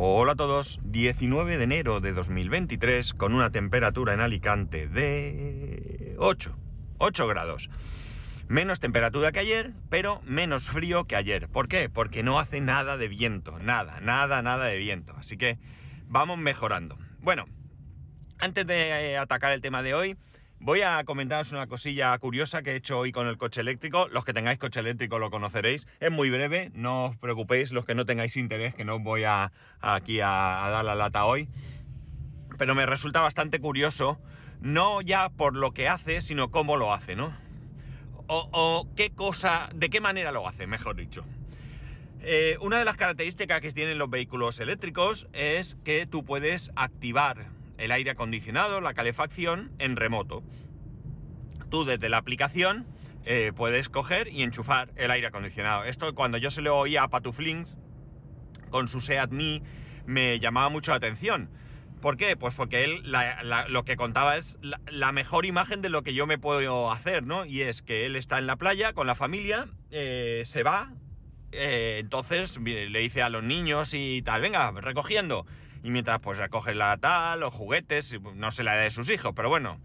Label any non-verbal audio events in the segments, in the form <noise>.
Hola a todos, 19 de enero de 2023 con una temperatura en Alicante de 8, 8 grados. Menos temperatura que ayer, pero menos frío que ayer. ¿Por qué? Porque no hace nada de viento, nada, nada, nada de viento. Así que vamos mejorando. Bueno, antes de atacar el tema de hoy, Voy a comentaros una cosilla curiosa que he hecho hoy con el coche eléctrico. Los que tengáis coche eléctrico lo conoceréis. Es muy breve, no os preocupéis, los que no tengáis interés, que no os voy a, aquí a, dar la lata hoy. Pero me resulta bastante curioso, no ya por lo que hace, sino cómo lo hace, ¿no? O, qué cosa, de qué manera lo hace, mejor dicho. Eh, una de las características que tienen los vehículos eléctricos es que tú puedes activar el aire acondicionado, la calefacción en remoto. Tú desde la aplicación eh, puedes coger y enchufar el aire acondicionado. Esto cuando yo se lo oía a Patuflinks con su Seat Me me llamaba mucho la atención. ¿Por qué? Pues porque él lo que contaba es la, mejor imagen de lo que yo me puedo hacer, ¿no? Y es que él está en la playa con la familia, eh, se va, eh, entonces le dice a los niños y tal, venga, recogiendo y mientras pues recoges la tal, los juguetes, no sé la edad de sus hijos, pero bueno,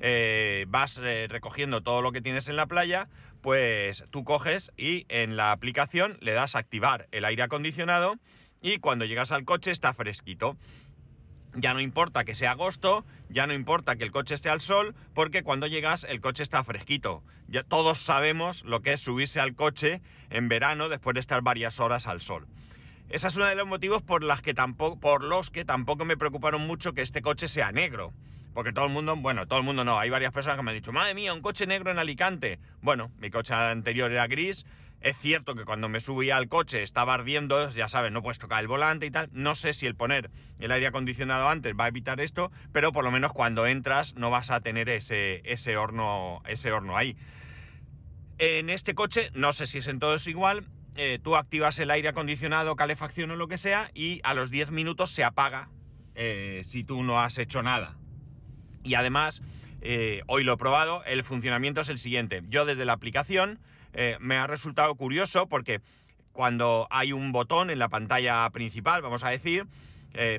eh, vas eh, recogiendo todo lo que tienes en la playa, pues tú coges y en la aplicación le das a activar el aire acondicionado y cuando llegas al coche está fresquito. Ya no importa que sea agosto, ya no importa que el coche esté al sol, porque cuando llegas el coche está fresquito. Ya todos sabemos lo que es subirse al coche en verano después de estar varias horas al sol. Ese es uno de los motivos por, las que tampoco, por los que tampoco me preocuparon mucho que este coche sea negro. Porque todo el mundo, bueno, todo el mundo no, hay varias personas que me han dicho, madre mía, un coche negro en Alicante. Bueno, mi coche anterior era gris. Es cierto que cuando me subía al coche estaba ardiendo, ya sabes, no puedes tocar el volante y tal. No sé si el poner el aire acondicionado antes va a evitar esto, pero por lo menos cuando entras no vas a tener ese, ese, horno, ese horno ahí. En este coche, no sé si es en todos igual, eh, tú activas el aire acondicionado, calefacción o lo que sea, y a los 10 minutos se apaga eh, si tú no has hecho nada. Y además, eh, hoy lo he probado, el funcionamiento es el siguiente. Yo desde la aplicación me ha resultado curioso porque cuando hay un botón en la pantalla principal, vamos a decir,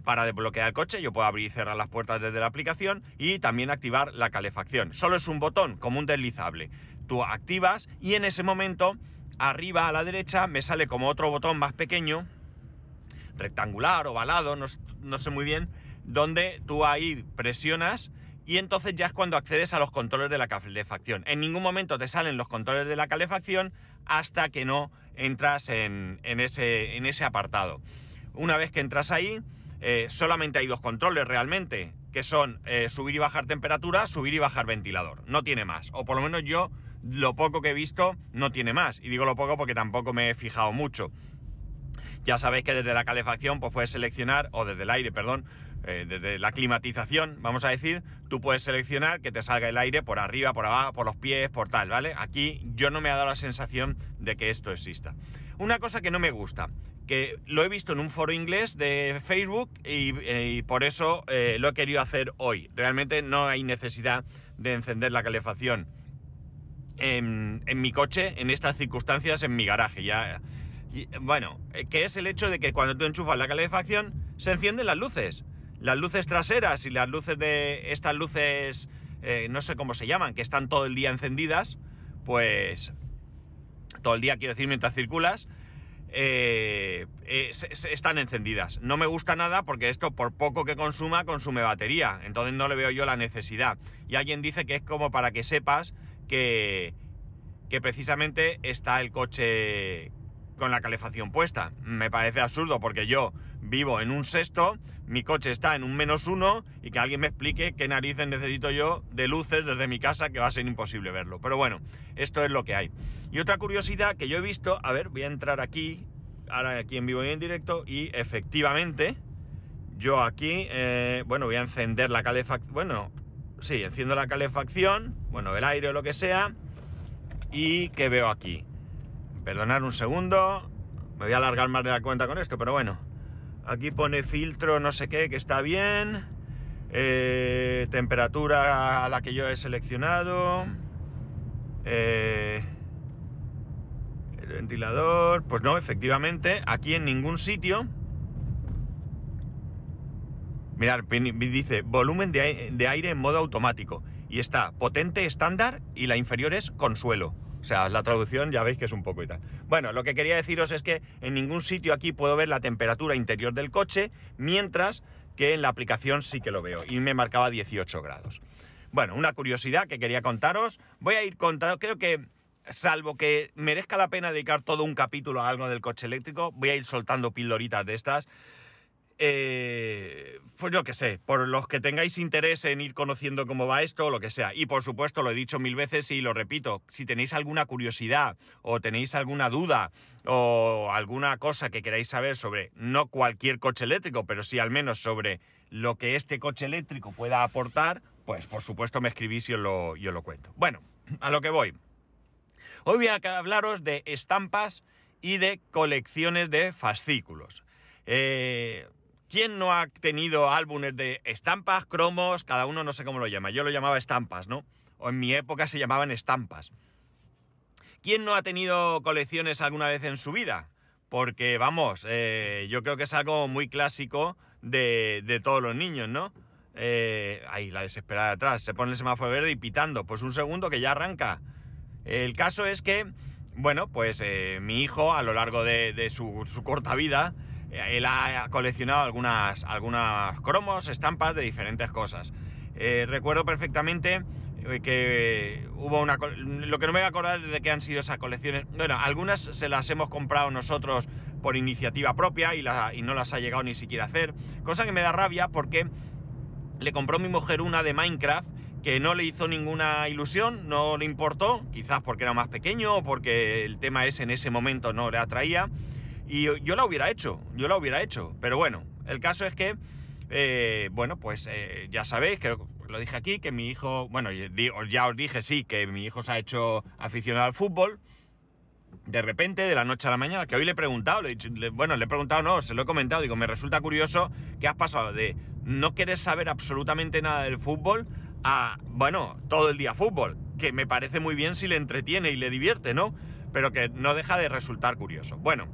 para desbloquear el coche, yo puedo abrir y cerrar las puertas desde la aplicación y también activar la calefacción. Solo es un botón, como un deslizable. Tú activas y en ese momento arriba a la derecha me sale como otro botón más pequeño, rectangular, ovalado, no, no sé muy bien, donde tú ahí presionas y entonces ya es cuando accedes a los controles de la calefacción. En ningún momento te salen los controles de la calefacción hasta que no entras en, ese, en ese, apartado. Una vez que entras ahí, eh, solamente hay dos controles realmente, que son eh, subir y bajar temperatura, subir y bajar ventilador. No tiene más. O por lo menos yo lo poco que he visto no tiene más. Y digo lo poco porque tampoco me he fijado mucho. Ya sabéis que desde la calefacción pues puedes seleccionar, o desde el aire, perdón, eh, desde la climatización, vamos a decir, tú puedes seleccionar que te salga el aire por arriba, por abajo, por los pies, por tal, ¿vale? Aquí yo no me ha dado la sensación de que esto exista. Una cosa que no me gusta, que lo he visto en un foro inglés de Facebook y, por eso eh, lo he querido hacer hoy. Realmente no hay necesidad de encender la calefacción en, mi coche, en estas circunstancias, en mi garaje. Ya, bueno, eh, que es el hecho de que cuando tú enchufas la calefacción, se encienden las luces. Las luces traseras y las luces de. Estas luces. Eh, no sé cómo se llaman, que están todo el día encendidas. Pues. Todo el día, quiero decir, mientras circulas. Eh, están encendidas. No me gusta nada porque esto, por poco que consuma, consume batería. Entonces no le veo yo la necesidad. Y alguien dice que es como para que sepas que, precisamente está el coche con la calefacción puesta. Me parece absurdo porque yo vivo en un sexto, mi coche está en un menos uno y que alguien me explique qué narices necesito yo de luces desde mi casa que va a ser imposible verlo. Pero bueno, esto es lo que hay. Y otra curiosidad que yo he visto, a ver, voy a entrar aquí, ahora aquí en vivo y en directo y efectivamente yo aquí, eh, bueno, voy a encender la calefacción, bueno, sí, enciendo la calefacción, bueno, el aire o lo que sea, y ¿qué veo aquí? Perdonad un segundo, me voy a alargar más de la cuenta con esto, pero bueno, aquí pone filtro no sé qué, que está bien, eh, temperatura a la que yo he seleccionado, eh, el ventilador, pues no, efectivamente, aquí en ningún sitio Mirad, dice volumen de, aire en modo automático. Y está potente estándar y la inferior es consuelo. O sea, la traducción ya veis que es un poco y tal. Bueno, lo que quería deciros es que en ningún sitio aquí puedo ver la temperatura interior del coche, mientras que en la aplicación sí que lo veo. Y me marcaba 18 grados. Bueno, una curiosidad que quería contaros. Voy a ir contando, creo que salvo que merezca la pena dedicar todo un capítulo a algo del coche eléctrico, voy a ir soltando pildoritas de estas. Eh, pues yo qué sé, por los que tengáis interés en ir conociendo cómo va esto, o lo que sea. Y por supuesto, lo he dicho mil veces y lo repito, si tenéis alguna curiosidad o tenéis alguna duda o alguna cosa que queráis saber sobre no cualquier coche eléctrico, pero sí al menos sobre lo que este coche eléctrico pueda aportar, pues por supuesto me escribís y os lo, lo cuento. Bueno, <clears throat> a lo que voy. Hoy voy a hablaros de estampas y de colecciones de fascículos. Eh, ¿Quién no ha tenido álbumes de estampas, cromos? Cada uno no sé cómo lo llama. Yo lo llamaba estampas, ¿no? O en mi época se llamaban estampas. ¿Quién no ha tenido colecciones alguna vez en su vida? Porque, vamos, eh, yo creo que es algo muy clásico de, todos los niños, ¿no? Eh, ahí, la desesperada de atrás. Se pone el semáforo verde y pitando. Pues un segundo que ya arranca. El caso es que, bueno, pues eh, mi hijo, a lo largo de, su, corta vida, él ha coleccionado algunas, algunas cromos, estampas de diferentes cosas. Eh, recuerdo perfectamente eh, que hubo una... Lo que no me voy a acordar de qué han sido esas colecciones. Bueno, algunas se las hemos comprado nosotros por iniciativa propia y, no las ha llegado ni siquiera a hacer. Cosa que me da rabia porque le compró mi mujer una de Minecraft que no le hizo ninguna ilusión, no le importó, quizás porque era más pequeño o porque el tema ese en ese momento no le atraía. Y yo la hubiera hecho, yo la hubiera hecho. Pero bueno, el caso es que, eh, bueno, pues eh, ya sabéis, que lo dije aquí, que mi hijo, bueno, ya os dije, sí, que mi hijo se ha hecho aficionado al fútbol. De repente, de la noche a la mañana, que hoy le he preguntado, le bueno, le he preguntado, no, se lo he comentado, digo, me resulta curioso que has pasado de no querer saber absolutamente nada del fútbol a, bueno, todo el día fútbol, que me parece muy bien si le entretiene y le divierte, ¿no? Pero que no deja de resultar curioso. Bueno,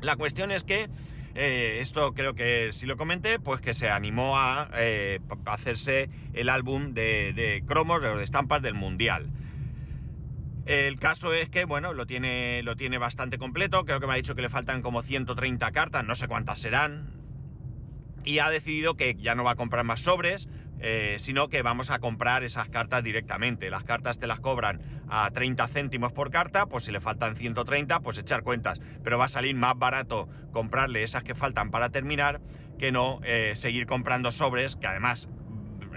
la cuestión es que eh, esto creo que si lo comenté, pues que se animó a, eh, hacerse el álbum de, cromos, de estampas del Mundial. El caso es que, bueno, lo tiene, lo tiene bastante completo, creo que me ha dicho que le faltan como 130 cartas, no sé cuántas serán, y ha decidido que ya no va a comprar más sobres, eh, sino que vamos a comprar esas cartas directamente. Las cartas te las cobran a 30 céntimos por carta, pues si le faltan 130, pues echar cuentas. Pero va a salir más barato comprarle esas que faltan para terminar que no eh, seguir comprando sobres que además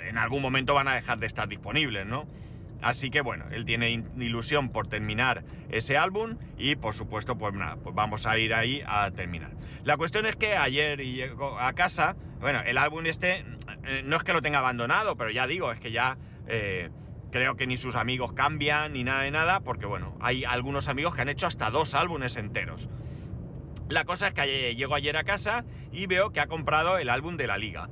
en algún momento van a dejar de estar disponibles, ¿no? Así que bueno, él tiene ilusión por terminar ese álbum y por supuesto pues nada, pues vamos a ir ahí a terminar. La cuestión es que ayer llegó a casa, bueno, el álbum este eh, no es que lo tenga abandonado, pero ya digo, es que ya eh, creo que ni sus amigos cambian ni nada de nada, porque bueno, hay algunos amigos que han hecho hasta dos álbumes enteros. La cosa es que llego ayer a casa y veo que ha comprado el álbum de la liga.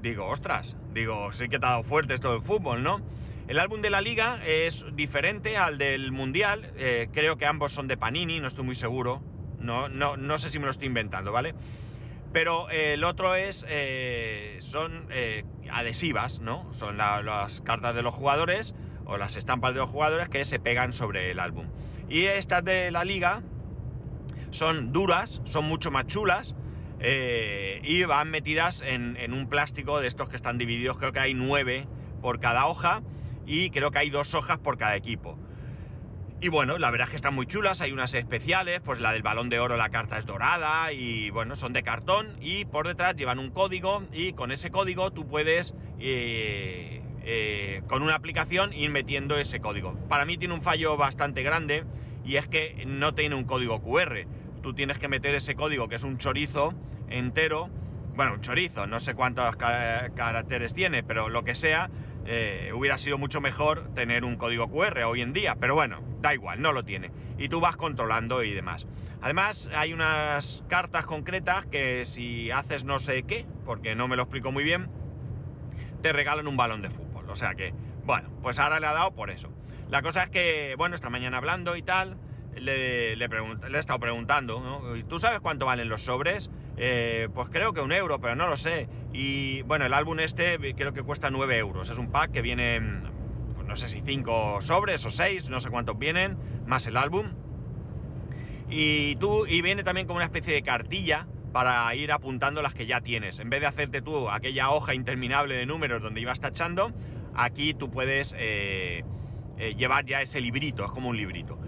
Digo, ostras, digo, sí que ha dado fuerte esto del fútbol, ¿no? El álbum de la liga es diferente al del mundial. Eh, creo que ambos son de Panini, no estoy muy seguro. No, no, no sé si me lo estoy inventando, ¿vale? Pero eh, el otro es. Eh, son adhesivas, ¿no? Son las cartas de los jugadores o las estampas de los jugadores que se pegan sobre el álbum. Y estas de la liga son duras, son mucho más chulas. y van metidas en un plástico de estos que están divididos, creo que hay nueve por cada hoja y creo que hay dos hojas por cada equipo. Y bueno, la verdad es que están muy chulas, hay unas especiales, pues la del balón de oro la carta es dorada y bueno, son de cartón y por detrás llevan un código y con ese código tú puedes eh, eh, con una aplicación ir metiendo ese código. Para mí tiene un fallo bastante grande y es que no tiene un código QR. Tú tienes que meter ese código que es un chorizo entero, bueno, un chorizo, no sé cuántos caracteres tiene, pero lo que sea, eh, hubiera sido mucho mejor tener un código QR hoy en día, pero bueno, da igual, no lo tiene. Y tú vas controlando y demás. Además, hay unas cartas concretas que si haces no sé qué, porque no me lo explico muy bien, te regalan un balón de fútbol. O sea que, bueno, pues ahora le ha dado por eso. La cosa es que, bueno, esta mañana hablando y tal, le, le, he estado preguntando, ¿no? ¿Tú sabes cuánto valen los sobres? Eh, pues creo que un euro, pero no lo sé. Y bueno, el álbum este creo que cuesta 9 euros. Es un pack que viene, pues no sé si 5 sobres o 6, no sé cuántos vienen, más el álbum. Y tú, y viene también como una especie de cartilla para ir apuntando las que ya tienes. En vez de hacerte tú aquella hoja interminable de números donde ibas tachando, aquí tú puedes eh, eh, llevar ya ese librito, es como un librito.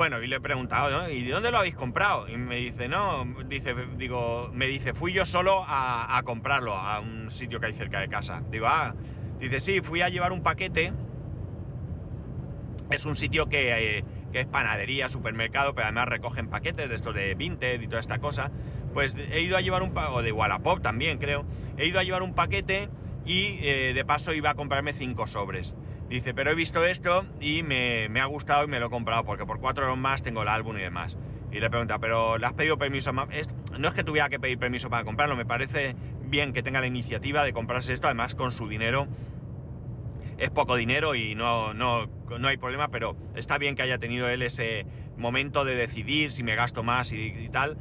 Bueno, y le he preguntado, ¿y de dónde lo habéis comprado? Y me dice, no, dice, digo, me dice, fui yo solo a, comprarlo a un sitio que hay cerca de casa. Digo, ah, dice, sí, fui a llevar un paquete. Es un sitio que, eh, es panadería, supermercado, pero además recogen paquetes de estos de Vinted y toda esta cosa. Pues he ido a llevar un paquete, o de Wallapop también creo, he ido a llevar un paquete y eh, de paso iba a comprarme cinco sobres. Dice, pero he visto esto y me, ha gustado y me lo he comprado porque por cuatro euros más tengo el álbum y demás. Y le pregunta, ¿pero le has pedido permiso? No es que tuviera que pedir permiso para comprarlo, me parece bien que tenga la iniciativa de comprarse esto, además con su dinero. Es poco dinero y no, no, no hay problema, pero está bien que haya tenido él ese momento de decidir si me gasto más y, tal.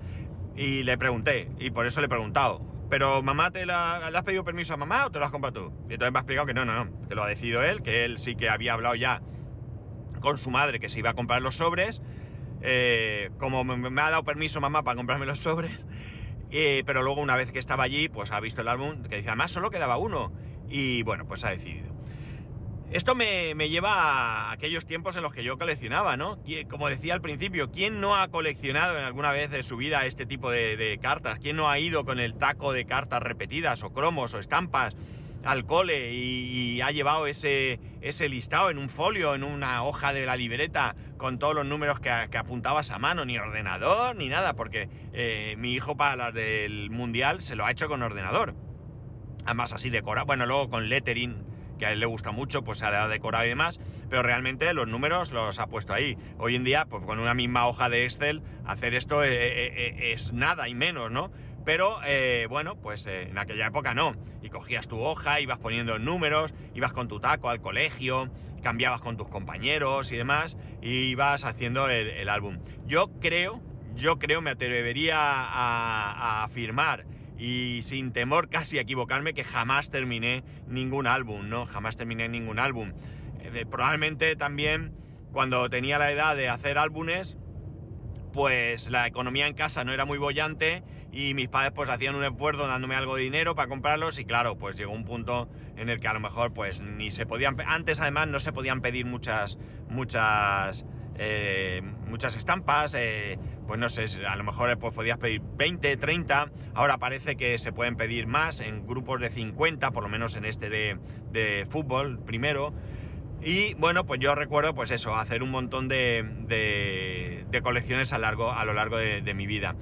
Y le pregunté, y por eso le he preguntado, pero mamá, ¿te ¿le has pedido permiso a mamá o te lo has comprado tú? Y entonces me ha explicado que no, no, no, que lo ha decidido él, que él sí que había hablado ya con su madre que se iba a comprar los sobres. Eh, como me, ha dado permiso mamá para comprarme los sobres, eh, pero luego una vez que estaba allí, pues ha visto el álbum que dice, además solo quedaba uno. Y bueno, pues ha decidido. Esto me, lleva a aquellos tiempos en los que yo coleccionaba, ¿no? Como decía al principio, ¿quién no ha coleccionado en alguna vez de su vida este tipo de, cartas? ¿Quién no ha ido con el taco de cartas repetidas o cromos o estampas al cole y, ha llevado ese, ese, listado en un folio, en una hoja de la libreta con todos los números que, apuntabas a mano, ni ordenador ni nada, porque eh, mi hijo para las del mundial se lo ha hecho con ordenador. Además así decorado, bueno, luego con lettering que a él le gusta mucho, pues se ha decorado y demás, pero realmente los números los ha puesto ahí. Hoy en día, pues con una misma hoja de Excel, hacer esto eh, eh, eh, es, nada y menos, ¿no? Pero bueno, pues en aquella época no. Y cogías tu hoja, ibas poniendo números, ibas con tu taco al colegio, cambiabas con tus compañeros y demás, y ibas haciendo el, álbum. Yo creo, yo creo, me atrevería a afirmar y sin temor casi a equivocarme que jamás terminé ningún álbum, ¿no? Jamás terminé ningún álbum. Eh, probablemente también cuando tenía la edad de hacer álbumes, pues la economía en casa no era muy bollante y mis padres pues hacían un esfuerzo dándome algo de dinero para comprarlos y claro, pues llegó un punto en el que a lo mejor pues ni se podían, antes además no se podían pedir muchas, muchas, eh, muchas estampas, eh, pues no sé, a lo mejor pues podías pedir 20, 30, ahora parece que se pueden pedir más en grupos de 50, por lo menos en este de, fútbol primero. Y bueno, pues yo recuerdo pues eso, hacer un montón de, colecciones a, largo, a lo largo de, mi vida.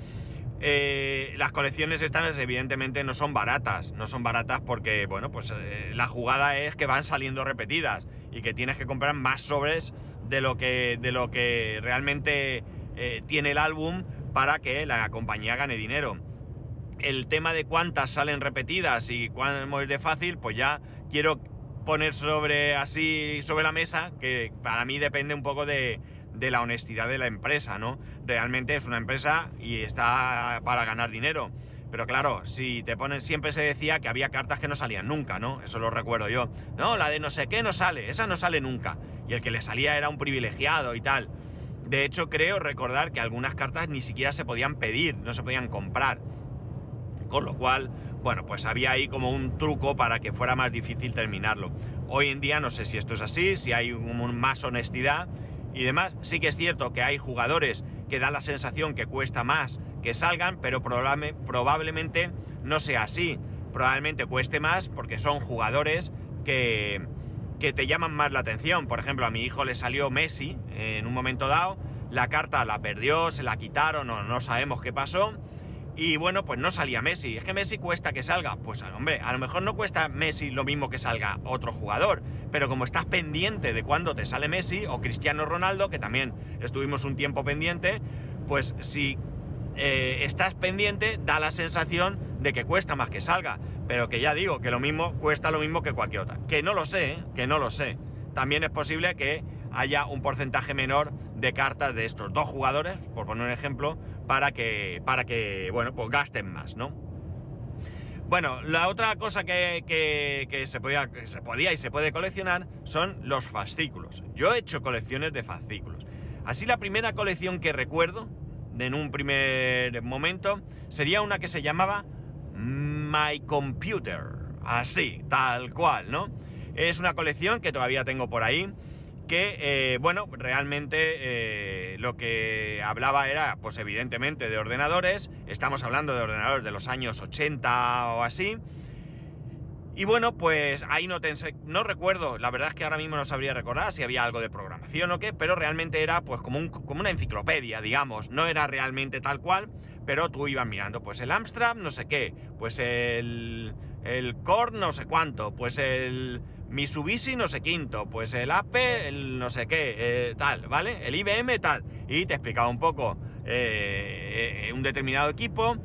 Eh, las colecciones estas evidentemente no son baratas, no son baratas porque, bueno, pues eh, la jugada es que van saliendo repetidas y que tienes que comprar más sobres de lo que, de lo que realmente eh, tiene el álbum para que la compañía gane dinero. El tema de cuántas salen repetidas y cuánto es de fácil, pues ya quiero poner sobre así sobre la mesa que para mí depende un poco de, de la honestidad de la empresa, ¿no? Realmente es una empresa y está para ganar dinero. Pero claro, si te ponen, siempre se decía que había cartas que no salían nunca, ¿no? Eso lo recuerdo yo. No, la de no sé qué no sale, esa no sale nunca. Y el que le salía era un privilegiado y tal. De hecho, creo recordar que algunas cartas ni siquiera se podían pedir, no se podían comprar. Con lo cual, bueno, pues había ahí como un truco para que fuera más difícil terminarlo. Hoy en día no sé si esto es así, si hay más honestidad y demás. Sí que es cierto que hay jugadores que dan la sensación que cuesta más que salgan, pero probablemente no sea así. Probablemente cueste más porque son jugadores que, que te llaman más la atención. Por ejemplo, a mi hijo le salió Messi en un momento dado, la carta la perdió, se la quitaron o no sabemos qué pasó. Y bueno, pues no salía Messi. Es que Messi cuesta que salga. Pues hombre, a lo mejor no cuesta Messi lo mismo que salga otro jugador. Pero como estás pendiente de cuándo te sale Messi o Cristiano Ronaldo, que también estuvimos un tiempo pendiente, pues si eh, estás pendiente, da la sensación de que cuesta más que salga. Pero que ya digo, que lo mismo cuesta lo mismo que cualquier otra. Que no lo sé, ¿eh? que no lo sé. También es posible que haya un porcentaje menor de cartas de estos dos jugadores, por poner un ejemplo, para que, para que bueno, pues gasten más, ¿no? Bueno, la otra cosa que, se podía, que se podía y se puede coleccionar son los fascículos. Yo he hecho colecciones de fascículos. Así la primera colección que recuerdo, en un primer momento, sería una que se llamaba My Computer. Así, tal cual, ¿no? Es una colección que todavía tengo por ahí, que, eh, bueno, realmente eh, lo que hablaba era, pues evidentemente, de ordenadores. Estamos hablando de ordenadores de los años 80 o así. Y bueno, pues ahí no, no recuerdo, la verdad es que ahora mismo no sabría recordar si había algo de programación o qué, pero realmente era pues como, un, como una enciclopedia, digamos, no era realmente tal cual, pero tú ibas mirando, pues el Amstrad, no sé qué, pues el, el Core, no sé cuánto, pues el Mitsubishi, no sé quinto, pues el Apple, el no sé qué, eh, tal, ¿vale? El IBM, tal, y te explicaba un poco eh, eh, un determinado equipo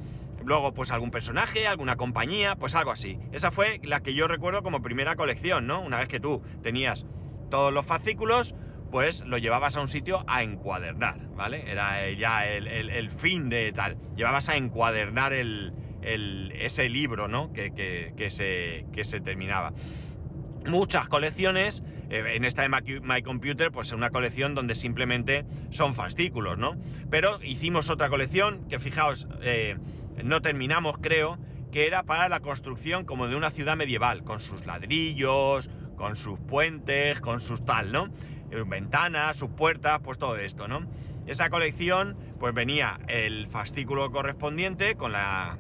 Luego, pues algún personaje, alguna compañía, pues algo así. Esa fue la que yo recuerdo como primera colección, ¿no? Una vez que tú tenías todos los fascículos, pues lo llevabas a un sitio a encuadernar, ¿vale? Era ya el, fin de tal. Llevabas a encuadernar el, ese libro, ¿no? Que, se, que se terminaba. Muchas colecciones, eh, en esta de My, Computer, pues es una colección donde simplemente son fascículos, ¿no? Pero hicimos otra colección que, fijaos, eh, no terminamos, creo, que era para la construcción como de una ciudad medieval, con sus ladrillos, con sus puentes, con sus tal, ¿no? Eh, ventanas, sus puertas, pues todo esto, ¿no? Esa colección, pues venía el fascículo correspondiente con la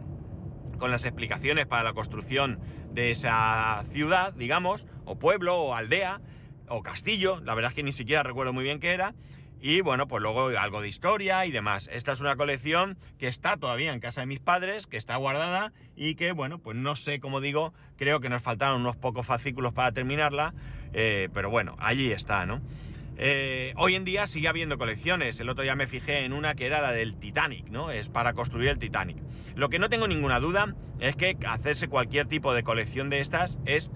con las explicaciones para la construcción de esa ciudad, digamos, o pueblo, o aldea, o castillo, la verdad es que ni siquiera recuerdo muy bien qué era, y bueno, pues luego algo de historia y demás. Esta es una colección que está todavía en casa de mis padres, que está guardada y que, bueno, pues no sé, cómo digo, creo que nos faltaron unos pocos fascículos para terminarla, eh, pero bueno, allí está, ¿no? Eh, hoy en día sigue habiendo colecciones. El otro día me fijé en una que era la del Titanic, ¿no? Es para construir el Titanic. Lo que no tengo ninguna duda es que hacerse cualquier tipo de colección de estas es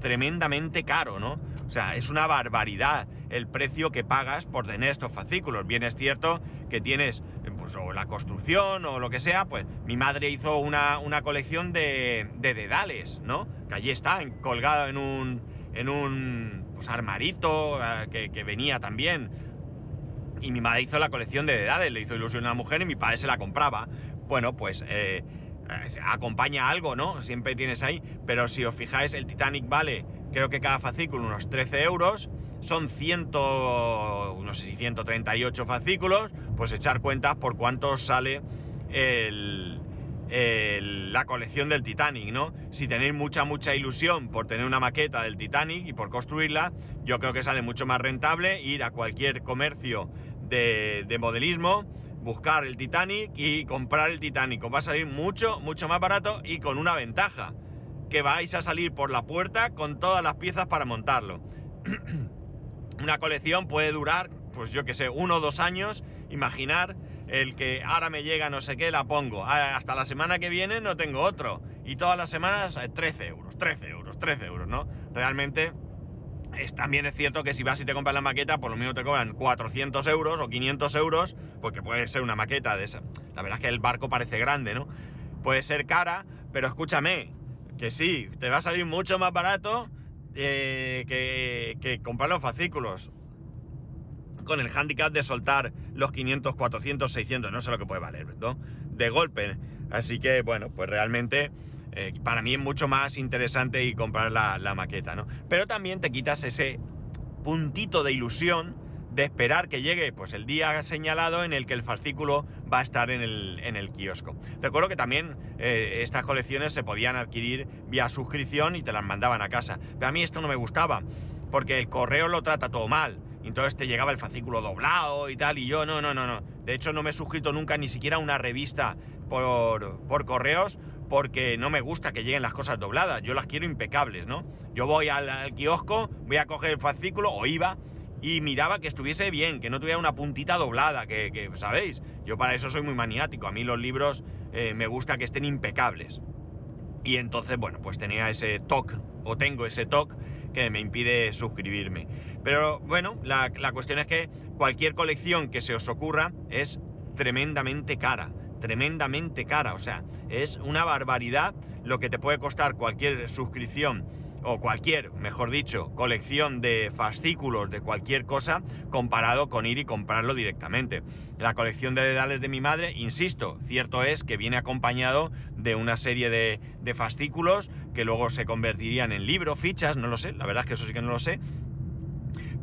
tremendamente caro, ¿no? O sea, es una barbaridad el precio que pagas por tener estos fascículos. Bien es cierto que tienes pues, o la construcción o lo que sea, pues mi madre hizo una, colección de, dedales, ¿no? Que allí está, colgado en un, en un pues, armarito eh, que, venía también. Y mi madre hizo la colección de dedales, le hizo ilusión a la mujer y mi padre se la compraba. Bueno, pues eh, eh, acompaña algo, ¿no? Siempre tienes ahí. Pero si os fijáis, el Titanic vale, creo que cada fascículo unos 13 euros son 100, no sé si 138 fascículos, pues echar cuentas por cuánto sale la colección del Titanic, ¿no? Si tenéis mucha, mucha ilusión por tener una maqueta del Titanic y por construirla, yo creo que sale mucho más rentable ir a cualquier comercio de, de modelismo, buscar el Titanic y comprar el Titanic. Os va a salir mucho, mucho más barato y con una ventaja, que vais a salir por la puerta con todas las piezas para montarlo. <clears throat> una colección puede durar, pues yo que sé, uno o dos años. Imaginar el que ahora me llega no sé qué, la pongo. Ah, hasta la semana que viene no tengo otro. Y todas las semanas 13 eh, euros, 13 euros, 13 euros, ¿no? Realmente es, también es cierto que si vas y te compras la maqueta, por lo menos te cobran 400 euros o 500 euros, porque puede ser una maqueta de esa. La verdad es que el barco parece grande, ¿no? Puede ser cara, pero escúchame, que sí, te va a salir mucho más barato eh, que, comprar los fascículos con el handicap de soltar los 500, 400, 600, no sé lo que puede valer, ¿no? De golpe. Así que, bueno, pues realmente eh, para mí es mucho más interesante y comprar la, la, maqueta, ¿no? Pero también te quitas ese puntito de ilusión de esperar que llegue pues el día señalado en el que el fascículo va a estar en el, en el kiosco. Recuerdo que también eh, estas colecciones se podían adquirir vía suscripción y te las mandaban a casa. Pero a mí esto no me gustaba, porque el correo lo trata todo mal. Entonces te llegaba el fascículo doblado y tal, y yo no, no, no, no. De hecho no me he suscrito nunca ni siquiera a una revista por, por correos, porque no me gusta que lleguen las cosas dobladas. Yo las quiero impecables, ¿no? Yo voy al, al kiosco, voy a coger el fascículo, o iba, y miraba que estuviese bien, que no tuviera una puntita doblada, que, ¿sabéis? Yo para eso soy muy maniático, a mí los libros eh, me gusta que estén impecables. Y entonces, bueno, pues tenía ese toque, o tengo ese toque, que me impide suscribirme. Pero bueno, la, la cuestión es que cualquier colección que se os ocurra es tremendamente cara, tremendamente cara, o sea, es una barbaridad lo que te puede costar cualquier suscripción o cualquier, mejor dicho, colección de fascículos de cualquier cosa comparado con ir y comprarlo directamente. La colección de dedales de mi madre, insisto, cierto es que viene acompañado de una serie de, de fascículos que luego se convertirían en libros, fichas, no lo sé, la verdad es que eso sí que no lo sé,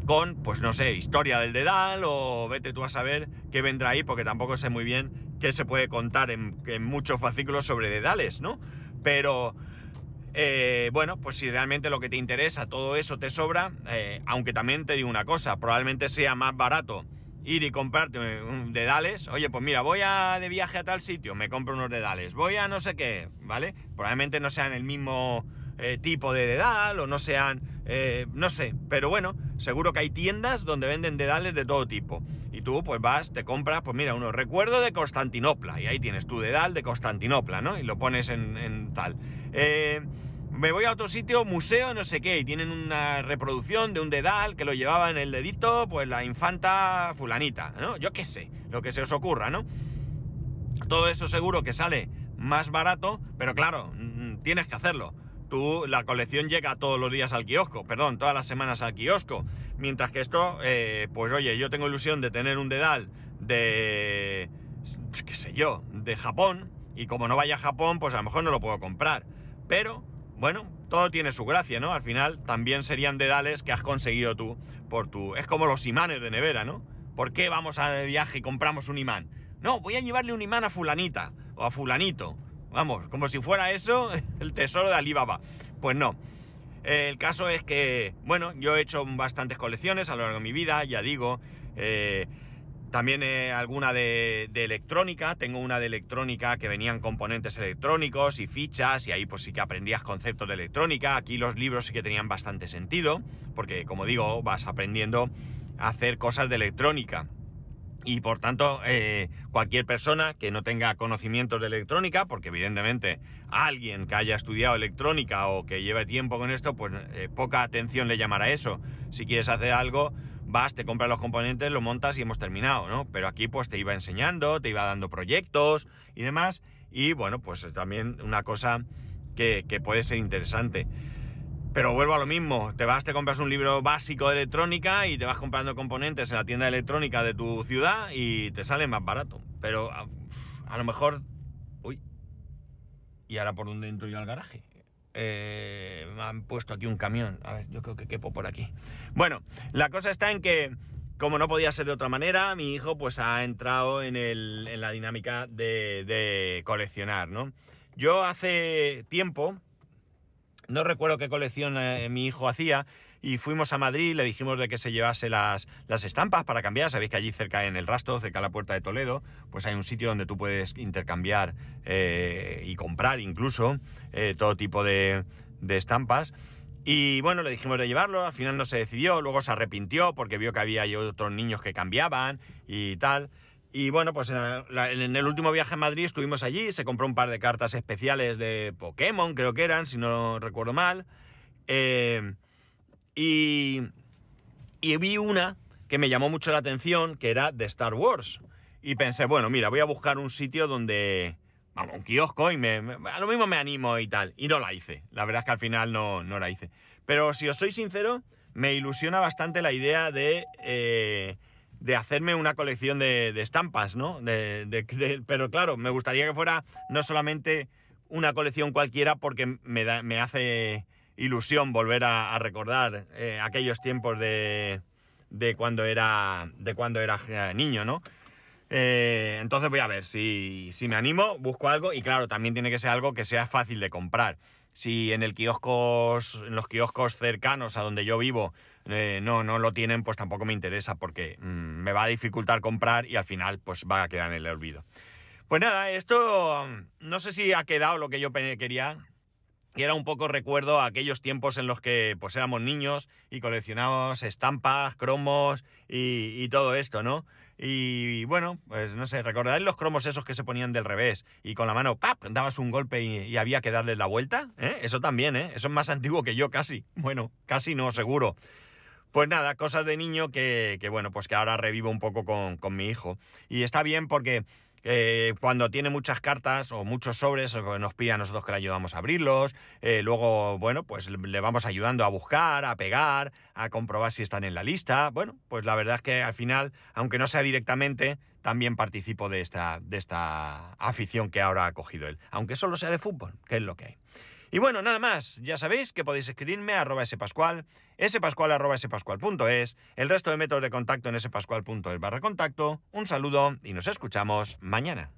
con, pues no sé, historia del dedal o vete tú a saber qué vendrá ahí, porque tampoco sé muy bien qué se puede contar en, en muchos fascículos sobre dedales, ¿no? Pero eh, bueno, pues si realmente lo que te interesa, todo eso te sobra, eh, aunque también te digo una cosa, probablemente sea más barato ir y comprarte dedales, oye, pues mira, voy a de viaje a tal sitio, me compro unos dedales, voy a no sé qué, ¿vale? Probablemente no sean el mismo eh, tipo de dedal o no sean, no sé, pero bueno, seguro que hay tiendas donde venden dedales de todo tipo. Y tú pues vas, te compras, pues mira, uno recuerdo de Constantinopla, y ahí tienes tu dedal de Constantinopla, ¿no? Y lo pones en, en tal. Eh, me voy a otro sitio, museo, no sé qué, y tienen una reproducción de un dedal que lo llevaba en el dedito, pues la infanta fulanita, ¿no? Yo qué sé, lo que se os ocurra, ¿no? Todo eso seguro que sale más barato, pero claro, mm, tienes que hacerlo. Tú, la colección llega todos los días al kiosco, perdón, todas las semanas al kiosco. Mientras que esto, eh, pues oye, yo tengo ilusión de tener un dedal de, qué sé yo, de Japón, y como no vaya a Japón, pues a lo mejor no lo puedo comprar. Pero bueno, todo tiene su gracia, ¿no? Al final también serían dedales que has conseguido tú por tu... Es como los imanes de nevera, ¿no? ¿Por qué vamos a viaje y compramos un imán? No, voy a llevarle un imán a fulanita o a fulanito. Vamos, como si fuera eso <laughs> el tesoro de Alibaba. Pues no. El caso es que, bueno, yo he hecho bastantes colecciones a lo largo de mi vida, ya digo. Eh, también eh, alguna de, electrónica, tengo una de electrónica que venían componentes electrónicos y fichas y ahí pues sí que aprendías conceptos de electrónica. Aquí los libros sí que tenían bastante sentido, porque como digo, vas aprendiendo a hacer cosas de electrónica. Y por tanto, eh, cualquier persona que no tenga conocimientos de electrónica, porque evidentemente alguien que haya estudiado electrónica o que lleve tiempo con esto, pues eh, poca atención le llamará eso. Si quieres hacer algo, vas, te compras los componentes, lo montas y hemos terminado, ¿no? Pero aquí pues te iba enseñando, te iba dando proyectos y demás. Y bueno, pues también una cosa que, puede ser interesante. Pero vuelvo a lo mismo, te vas, te compras un libro básico de electrónica y te vas comprando componentes en la tienda electrónica de tu ciudad y te sale más barato. Pero a, a lo mejor... Uy. ¿Y ahora por dónde entro yo al garaje? Eh, me han puesto aquí un camión. A ver, yo creo que quepo por aquí. Bueno, la cosa está en que, como no podía ser de otra manera, mi hijo pues ha entrado en, la dinámica de, coleccionar, ¿no? Yo hace tiempo, no recuerdo qué colección eh, mi hijo hacía, y fuimos a Madrid, le dijimos de que se llevase las, las, estampas para cambiar. Sabéis que allí cerca en el Rastro, cerca de la puerta de Toledo, pues hay un sitio donde tú puedes intercambiar eh, y comprar incluso eh, todo tipo de, de estampas. Y bueno, le dijimos de llevarlo, al final no se decidió, luego se arrepintió porque vio que había otros niños que cambiaban y tal. Y bueno, pues en, el último viaje a Madrid estuvimos allí, se compró un par de cartas especiales de Pokémon, creo que eran, si no recuerdo mal. Eh, y, vi una que me llamó mucho la atención, que era de Star Wars. Y pensé, bueno, mira, voy a buscar un sitio donde, vamos, un kiosco y me, a lo mismo me animo y tal. Y no la hice. La verdad es que al final no, no la hice. Pero si os soy sincero, me ilusiona bastante la idea de, eh, de hacerme una colección de, estampas, ¿no? pero claro, me gustaría que fuera no solamente una colección cualquiera porque me, da, me hace ilusión volver a, recordar eh, aquellos tiempos de, de, cuando era, de cuando era niño, ¿no? Eh, entonces voy a ver si, si, me animo, busco algo y claro, también tiene que ser algo que sea fácil de comprar. Si en el kioscos, en los kioscos cercanos a donde yo vivo eh, no, no lo tienen, pues tampoco me interesa porque mm, me va a dificultar comprar y al final pues va a quedar en el olvido. Pues nada, esto no sé si ha quedado lo que yo quería y era un poco recuerdo a aquellos tiempos en los que pues éramos niños y coleccionábamos estampas, cromos y, todo esto, ¿no? Y, bueno, pues no sé, ¿recordáis los cromos esos que se ponían del revés y con la mano, ¡pap!, dabas un golpe y, había que darle la vuelta? ¿eh? Eso también, ¿eh? Eso es más antiguo que yo casi. Bueno, casi no, seguro. Pues nada, cosas de niño que, bueno, pues que ahora revivo un poco con, con mi hijo. Y está bien porque eh, cuando tiene muchas cartas o muchos sobres, nos pide a nosotros que le ayudamos a abrirlos. Eh, luego, bueno, pues le vamos ayudando a buscar, a pegar, a comprobar si están en la lista. Bueno, pues la verdad es que al final, aunque no sea directamente, también participo de esta, de esta afición que ahora ha cogido él. Aunque solo sea de fútbol, que es lo que hay. Y bueno, nada más, ya sabéis que podéis escribirme a arroba spascual, spascual arroba spascual.es, el resto de métodos de contacto en spascual.es barra contacto. Un saludo y nos escuchamos mañana.